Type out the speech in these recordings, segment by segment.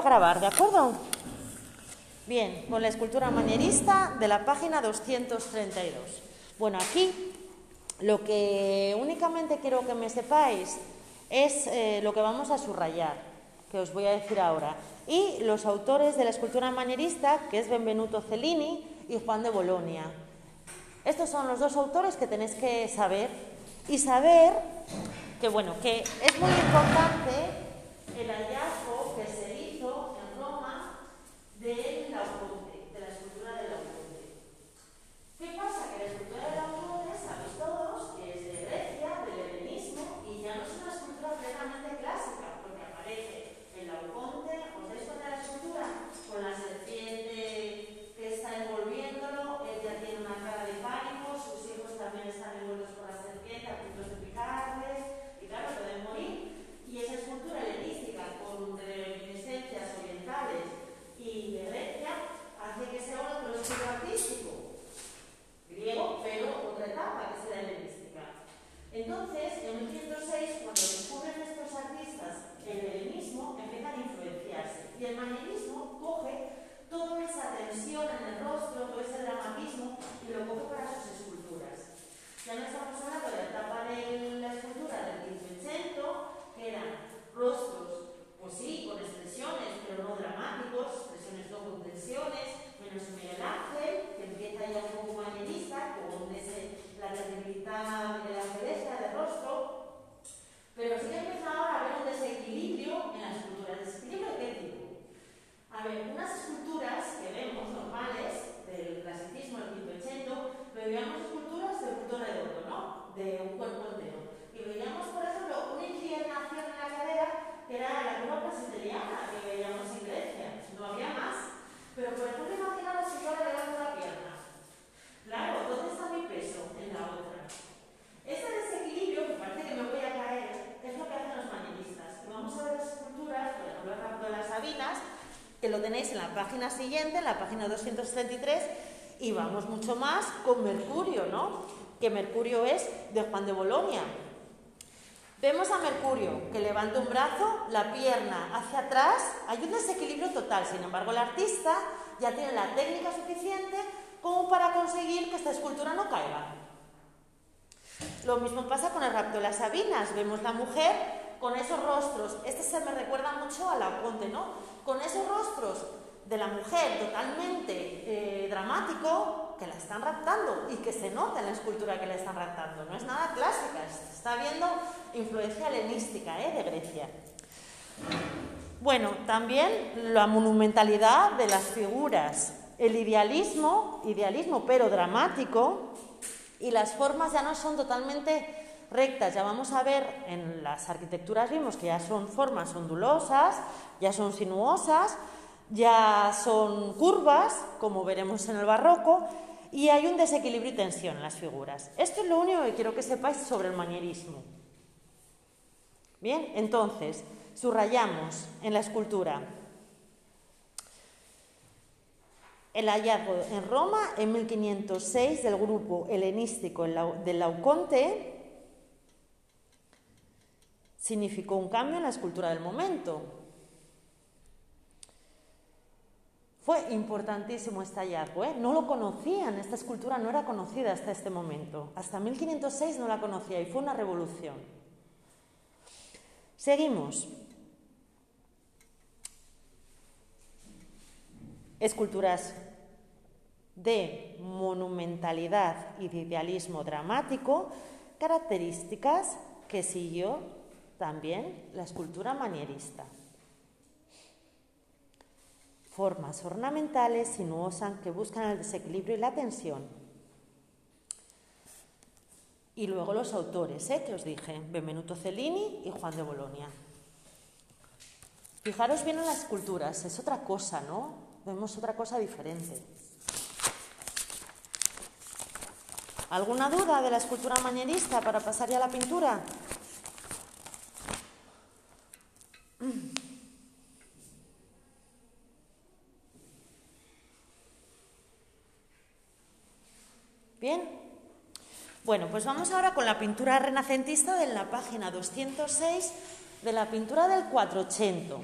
a grabar, ¿de acuerdo? Bien, con la escultura manierista de la página 232. Bueno, aquí lo que únicamente quiero que me sepáis es eh, lo que vamos a subrayar, que os voy a decir ahora. Y los autores de la escultura manierista, que es Benvenuto Cellini y Juan de Bolonia. Estos son los dos autores que tenéis que saber y saber que, bueno, que es muy importante el hallazgo página siguiente, en la página 233, y vamos mucho más con Mercurio, ¿no? Que Mercurio es de Juan de Bolonia. Vemos a Mercurio que levanta un brazo, la pierna hacia atrás, hay un desequilibrio total, sin embargo el artista ya tiene la técnica suficiente como para conseguir que esta escultura no caiga. Lo mismo pasa con el rapto de las Sabinas, vemos la mujer con esos rostros, este se me recuerda mucho a la Ponte, ¿no? Con esos rostros de la mujer totalmente eh, dramático que la están raptando y que se nota en la escultura que la están raptando. No es nada clásica, está viendo influencia helenística ¿eh? de Grecia. Bueno, también la monumentalidad de las figuras, el idealismo, idealismo pero dramático, y las formas ya no son totalmente rectas. Ya vamos a ver en las arquitecturas vimos que ya son formas ondulosas, ya son sinuosas, ya son curvas, como veremos en el barroco, y hay un desequilibrio y tensión en las figuras. Esto es lo único que quiero que sepáis sobre el manierismo. Bien, entonces, subrayamos en la escultura el hallazgo en Roma en 1506 del grupo helenístico del Lauconte significó un cambio en la escultura del momento. Fue importantísimo este hallazgo, ¿eh? no lo conocían, esta escultura no era conocida hasta este momento. Hasta 1506 no la conocía y fue una revolución. Seguimos. Esculturas de monumentalidad y de idealismo dramático, características que siguió también la escultura manierista formas ornamentales sinuosas que buscan el desequilibrio y la tensión. Y luego los autores, ¿eh? que os dije, Benvenuto Cellini y Juan de Bolonia. Fijaros bien en las esculturas, es otra cosa, ¿no? Vemos otra cosa diferente. ¿Alguna duda de la escultura manierista para pasar ya a la pintura? Bien. Bueno, pues vamos ahora con la pintura renacentista de la página 206 de la pintura del 480.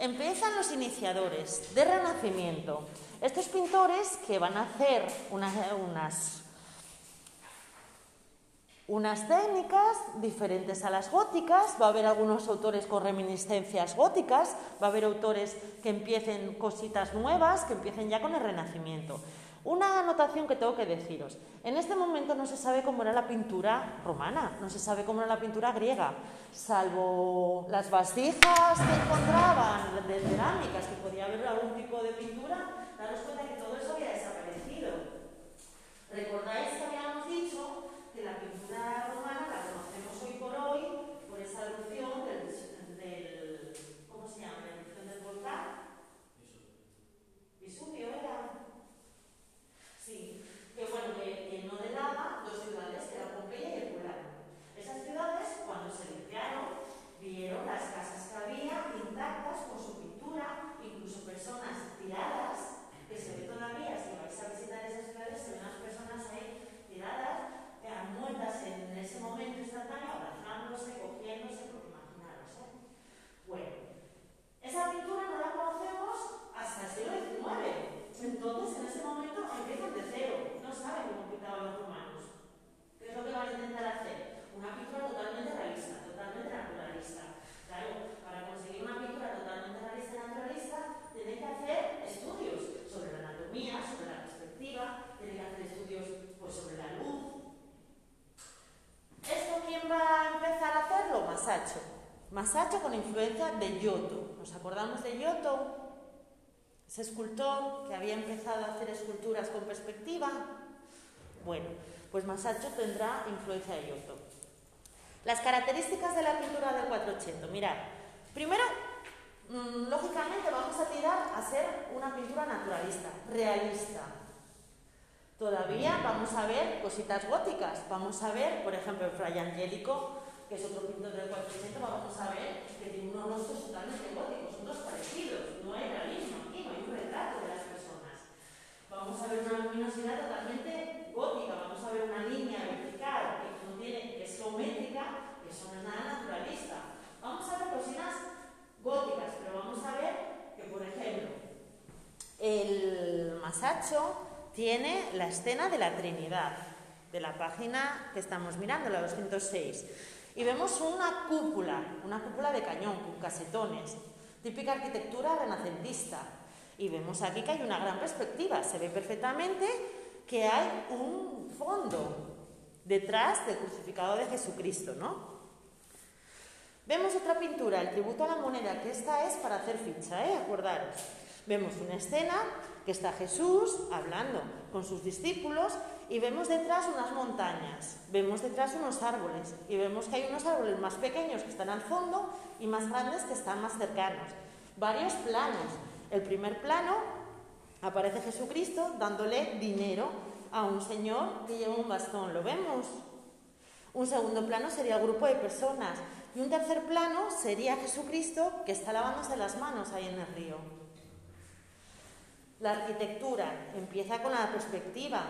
Empiezan los iniciadores de Renacimiento. Estos pintores que van a hacer unas, unas, unas técnicas diferentes a las góticas, va a haber algunos autores con reminiscencias góticas, va a haber autores que empiecen cositas nuevas, que empiecen ya con el Renacimiento. Una anotación que tengo que deciros. En este momento no se sabe cómo era la pintura romana, no se sabe cómo era la pintura griega, salvo las vasijas que encontraban de cerámicas, que podía haber algún tipo de pintura, daros cuenta que todo eso había desaparecido. ¿Recordáis que habíamos dicho que la pintura romana la conocemos hoy por hoy por esa erupción del, del ¿cómo se llama? La erupción del volcán. Vesubio era. Sí, que bueno, que llenó de lava dos ciudades, que eran Pompeya y Herculano. Esas ciudades, cuando se limpiaron, vieron las casas que había intactas con su pintura, incluso personas tiradas, que se ve todavía, si vais a visitar esas ciudades, se ven las personas ahí tiradas, eran muertas en ese momento instantáneo, abrazándose, cogiéndose, porque imaginaros, ¿eh? Bueno, esa pintura no la conocemos hasta el siglo XIX. Entonces, en ese momento empiezan de cero, no saben cómo pintaban los romanos. ¿Qué es lo que van a intentar hacer? Una pintura totalmente realista, totalmente naturalista. Claro, para conseguir una pintura totalmente realista y naturalista, tienen que hacer estudios sobre la anatomía, sobre la perspectiva, tienen que hacer estudios pues, sobre la luz. ¿Esto quién va a empezar a hacerlo? Masacho. Masacho con influencia de Giotto. ¿Nos acordamos de Giotto? Ese escultor que había empezado a hacer esculturas con perspectiva. Bueno, pues Masacho tendrá influencia de Giotto. Las características de la pintura del 480. Mirad, primero, mmm, lógicamente vamos a tirar a ser una pintura naturalista, realista. Todavía vamos a ver cositas góticas. Vamos a ver, por ejemplo, el Fray Angélico, que es otro pintor del 480, vamos a ver que tiene unos rostros totalmente góticos, son dos parecidos, no hay realismo aquí, no hay un retrato de las personas. Vamos a ver una luminosidad totalmente gótica, vamos a ver una línea vertical que no tiene, que es geométrica, que eso no es nada naturalista. Vamos a ver cocinas góticas, pero vamos a ver que, por ejemplo, el Masacho tiene la escena de la Trinidad, de la página que estamos mirando, la 206. Y vemos una cúpula, una cúpula de cañón con casetones, típica arquitectura renacentista. Y vemos aquí que hay una gran perspectiva, se ve perfectamente que hay un fondo detrás del crucificado de Jesucristo, ¿no? Vemos otra pintura, el tributo a la moneda, que esta es para hacer ficha, ¿eh? Acordaros. Vemos una escena que está Jesús hablando con sus discípulos y vemos detrás unas montañas, vemos detrás unos árboles y vemos que hay unos árboles más pequeños que están al fondo y más grandes que están más cercanos. Varios planos. El primer plano aparece Jesucristo dándole dinero a un señor que lleva un bastón, ¿lo vemos? Un segundo plano sería el grupo de personas y un tercer plano sería Jesucristo que está lavándose las manos ahí en el río. La arquitectura empieza con la perspectiva.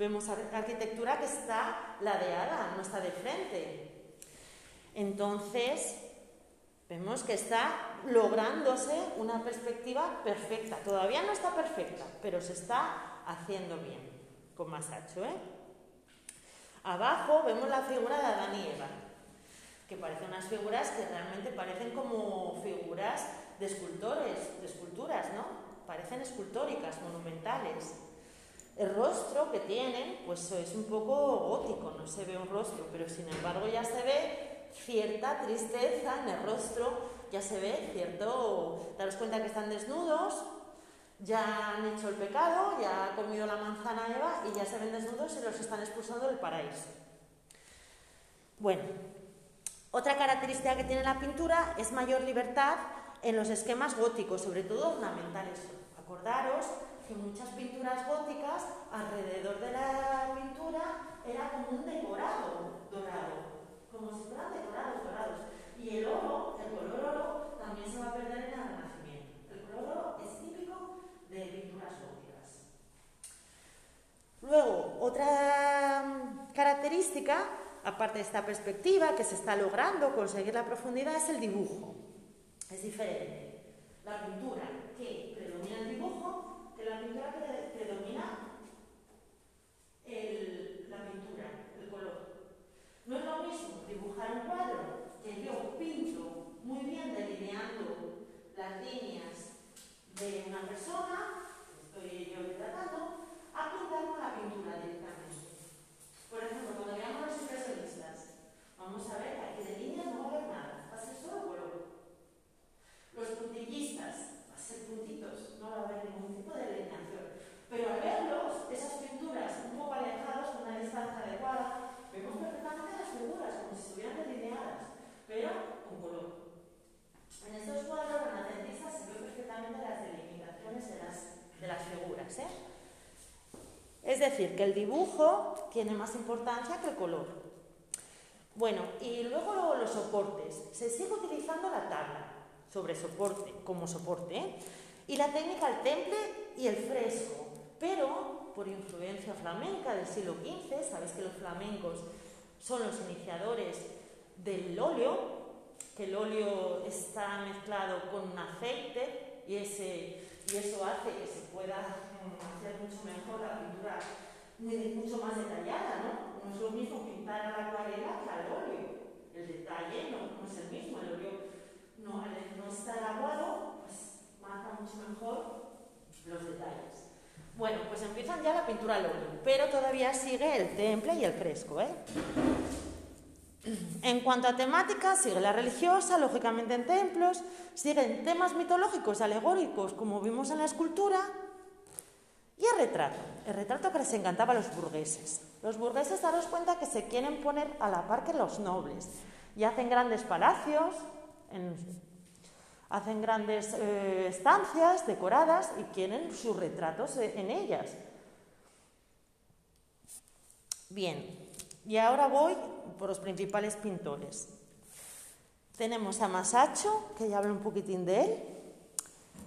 Vemos arquitectura que está ladeada, no está de frente. Entonces, vemos que está lográndose una perspectiva perfecta. Todavía no está perfecta, pero se está haciendo bien, con Masacho. ¿eh? Abajo vemos la figura de Adán y Eva, que parecen unas figuras que realmente parecen como figuras de escultores, de esculturas, ¿no? parecen escultóricas, monumentales. El rostro que tienen, pues es un poco gótico, no se ve un rostro, pero sin embargo ya se ve cierta tristeza en el rostro, ya se ve cierto, daros cuenta que están desnudos, ya han hecho el pecado, ya han comido la manzana Eva y ya se ven desnudos y los están expulsando del paraíso. Bueno, otra característica que tiene la pintura es mayor libertad en los esquemas góticos, sobre todo ornamentales. Acordaros que muchas pinturas góticas, alrededor de la pintura, era como un decorado dorado, como si fueran decorados dorados. Y el oro, el color oro, también se va a perder en el Renacimiento. El color oro es típico de pinturas góticas. Luego, otra mm, característica, aparte de esta perspectiva que se está logrando conseguir la profundidad, es el dibujo. Es diferente. La pintura que predomina el dibujo, que la pintura predomina el, la pintura, el color. No es lo mismo dibujar un cuadro que yo pinto muy bien delineando las líneas de una persona, estoy yo retratando, a pintar con la pintura directamente. Por ejemplo, cuando veamos los impresionistas, vamos a ver que aquí de líneas no va a haber nada, va a ser solo color. Los puntillistas, va a ser puntitos, no va a haber ningún tipo de delineación. Pero al verlos, esas pinturas un poco alejadas, con una distancia adecuada, vemos perfectamente las figuras, como si estuvieran delineadas, pero con color. En estos cuadros renacentistas se ven perfectamente las delimitaciones de las, de las figuras. ¿eh? Es decir, que el dibujo tiene más importancia que el color. Bueno, y luego los soportes. Se sigue utilizando la tabla sobre soporte, como soporte, y la técnica el temple y el fresco, pero por influencia flamenca del siglo XV, sabéis que los flamencos son los iniciadores del óleo, que el óleo está mezclado con un aceite y, ese, y eso hace que se pueda hacer mucho mejor la pintura mucho más detallada, ¿no? No es lo mismo pintar a la acuarela que al óleo. El detalle no, no es el mismo, el óleo no, no está aguado, pues marca mucho mejor los detalles. Bueno, pues empiezan ya la pintura al óleo, pero todavía sigue el temple y el fresco, ¿eh? En cuanto a temática, sigue la religiosa, lógicamente en templos, siguen temas mitológicos, alegóricos, como vimos en la escultura, y el retrato. El retrato que les encantaba a los burgueses. Los burgueses, daros cuenta que se quieren poner a la par que los nobles y hacen grandes palacios, hacen grandes eh, estancias decoradas y quieren sus retratos en ellas. Bien, y ahora voy por los principales pintores. Tenemos a Masaccio, que ya hablé un poquitín de él.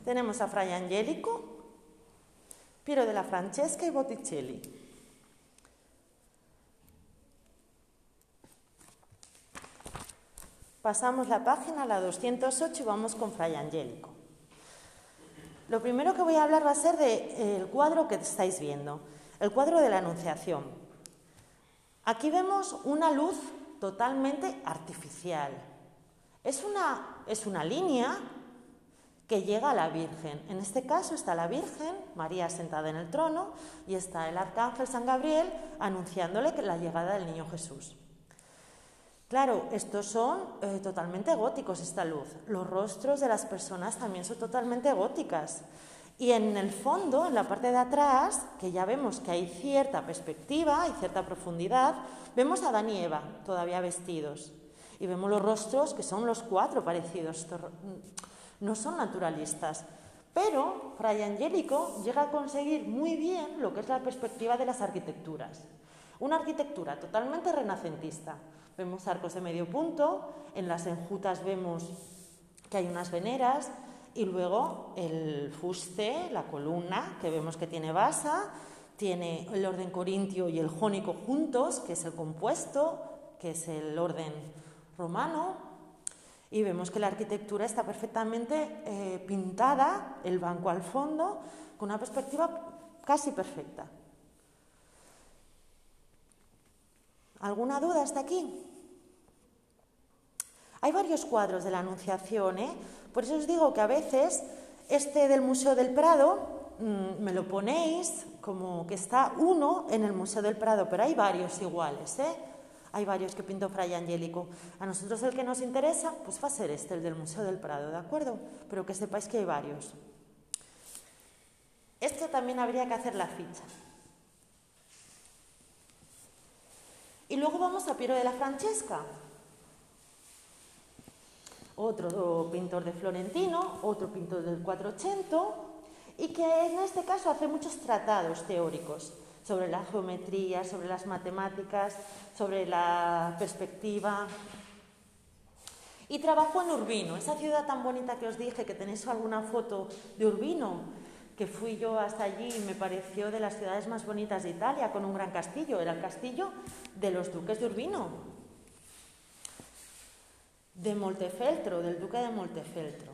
Tenemos a Fray Angelico, Piero de la Francesca y Botticelli. Pasamos la página a la 208 y vamos con Fray Angélico. Lo primero que voy a hablar va a ser del cuadro que estáis viendo, el cuadro de la Anunciación. Aquí vemos una luz totalmente artificial. Es una, es una línea que llega a la Virgen. En este caso está la Virgen, María sentada en el trono, y está el arcángel San Gabriel anunciándole la llegada del niño Jesús. Claro, estos son eh, totalmente góticos, esta luz. Los rostros de las personas también son totalmente góticas. Y en el fondo, en la parte de atrás, que ya vemos que hay cierta perspectiva y cierta profundidad, vemos a Adán y todavía vestidos. Y vemos los rostros que son los cuatro parecidos no son naturalistas. Pero Fray Angélico llega a conseguir muy bien lo que es la perspectiva de las arquitecturas. Una arquitectura totalmente renacentista. Vemos arcos de medio punto, en las enjutas vemos que hay unas veneras y luego el fuste, la columna, que vemos que tiene basa, tiene el orden corintio y el jónico juntos, que es el compuesto, que es el orden romano, y vemos que la arquitectura está perfectamente eh, pintada, el banco al fondo, con una perspectiva casi perfecta. ¿Alguna duda hasta aquí? Hay varios cuadros de la Anunciación, ¿eh? por eso os digo que a veces este del Museo del Prado mm, me lo ponéis como que está uno en el Museo del Prado, pero hay varios iguales. ¿eh? Hay varios que pintó Fray Angélico. A nosotros el que nos interesa, pues va a ser este, el del Museo del Prado, ¿de acuerdo? Pero que sepáis que hay varios. Esto también habría que hacer la ficha. Y luego vamos a Piero de la Francesca, otro pintor de Florentino, otro pintor del 480, y que en este caso hace muchos tratados teóricos sobre la geometría, sobre las matemáticas, sobre la perspectiva. Y trabajo en Urbino, esa ciudad tan bonita que os dije, que tenéis alguna foto de Urbino, que fui yo hasta allí y me pareció de las ciudades más bonitas de Italia, con un gran castillo. Era el castillo de los duques de Urbino, de Montefeltro, del duque de Montefeltro.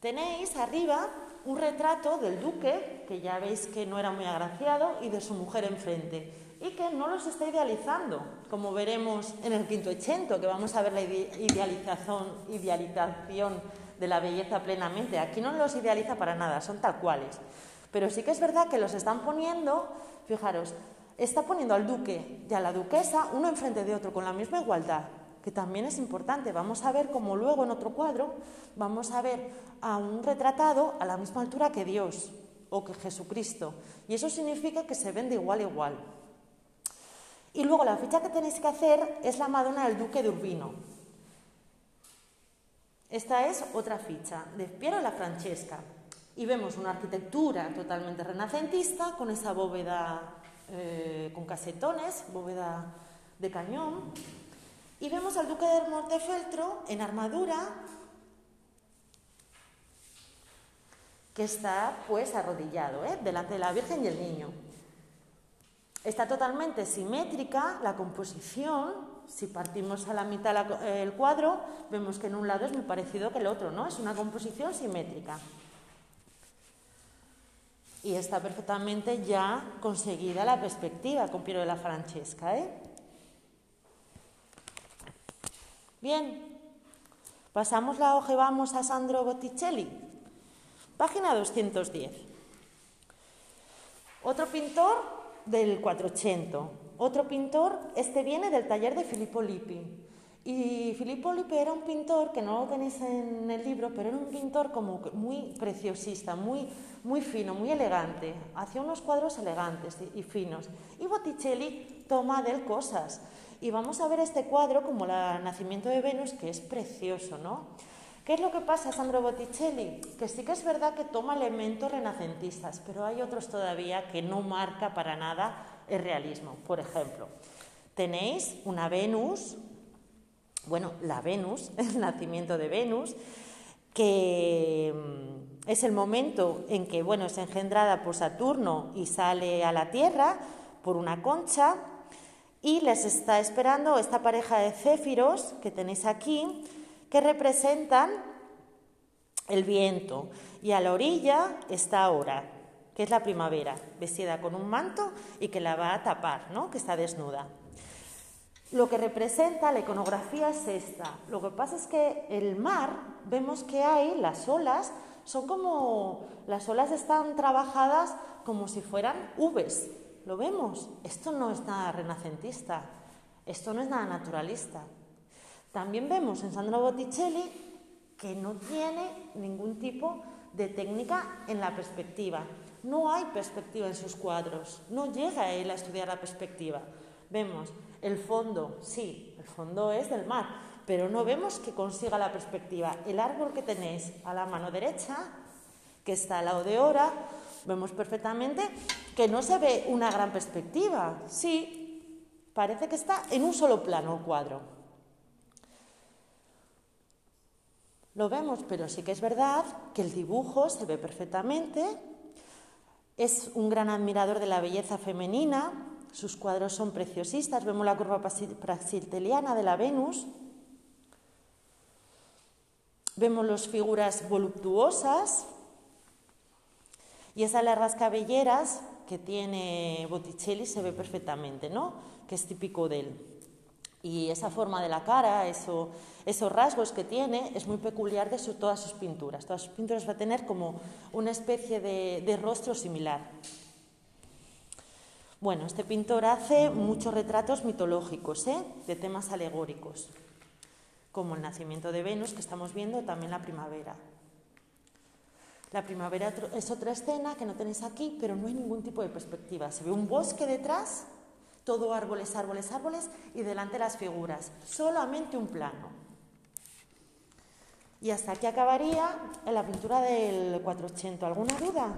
Tenéis arriba un retrato del duque, que ya veis que no era muy agraciado, y de su mujer enfrente, y que no los está idealizando, como veremos en el quinto ochento, que vamos a ver la idealización, idealización de la belleza plenamente. Aquí no los idealiza para nada, son tal cuales. Pero sí que es verdad que los están poniendo, fijaros, está poniendo al duque y a la duquesa uno enfrente de otro con la misma igualdad, que también es importante. Vamos a ver como luego en otro cuadro vamos a ver a un retratado a la misma altura que Dios o que Jesucristo. Y eso significa que se ven de igual a igual. Y luego la ficha que tenéis que hacer es la Madonna del Duque de Urbino. Esta es otra ficha de Piero la Francesca. Y vemos una arquitectura totalmente renacentista con esa bóveda eh, con casetones, bóveda de cañón. Y vemos al duque de Montefeltro en armadura que está pues arrodillado ¿eh? delante de la Virgen y el niño. Está totalmente simétrica la composición. Si partimos a la mitad el cuadro, vemos que en un lado es muy parecido que el otro, ¿no? Es una composición simétrica y está perfectamente ya conseguida la perspectiva con Piero de la Francesca. ¿eh? Bien, pasamos la hoja y vamos a Sandro Botticelli, página 210. Otro pintor del 400, otro pintor, este viene del taller de Filippo Lippi. Y Filippo Lippi era un pintor, que no lo tenéis en el libro, pero era un pintor como muy preciosista, muy, muy fino, muy elegante. Hacía unos cuadros elegantes y finos. Y Botticelli toma de él cosas. Y vamos a ver este cuadro como el nacimiento de Venus, que es precioso, ¿no? ¿Qué es lo que pasa, Sandro Botticelli? Que sí que es verdad que toma elementos renacentistas, pero hay otros todavía que no marca para nada el realismo. Por ejemplo, tenéis una Venus bueno, la Venus, el nacimiento de Venus, que mm, es el momento en que bueno, es engendrada por Saturno y sale a la Tierra por una concha y les está esperando esta pareja de céfiros que tenéis aquí, que representan el viento. Y a la orilla está ahora, que es la primavera, vestida con un manto y que la va a tapar, ¿no? que está desnuda. Lo que representa la iconografía es esta. Lo que pasa es que el mar, vemos que hay las olas, son como, las olas están trabajadas como si fueran Vs. ¿Lo vemos? Esto no es nada renacentista, esto no es nada naturalista. También vemos en Sandro Botticelli que no tiene ningún tipo de técnica en la perspectiva. No hay perspectiva en sus cuadros, no llega él a estudiar la perspectiva. Vemos el fondo, sí, el fondo es del mar, pero no vemos que consiga la perspectiva. El árbol que tenéis a la mano derecha, que está al lado de Hora, vemos perfectamente que no se ve una gran perspectiva. Sí, parece que está en un solo plano el cuadro. Lo vemos, pero sí que es verdad que el dibujo se ve perfectamente. Es un gran admirador de la belleza femenina, sus cuadros son preciosistas. Vemos la curva praxiteliana de la Venus. Vemos las figuras voluptuosas. Y esas largas cabelleras que tiene Botticelli se ve perfectamente, ¿no? Que es típico de él. Y esa forma de la cara, esos rasgos que tiene, es muy peculiar de todas sus pinturas. Todas sus pinturas va a tener como una especie de rostro similar. Bueno, este pintor hace muchos retratos mitológicos, ¿eh? de temas alegóricos, como el nacimiento de Venus, que estamos viendo, también la primavera. La primavera es otra escena que no tenéis aquí, pero no hay ningún tipo de perspectiva. Se ve un bosque detrás, todo árboles, árboles, árboles, y delante las figuras, solamente un plano. Y hasta aquí acabaría en la pintura del 480. ¿Alguna duda?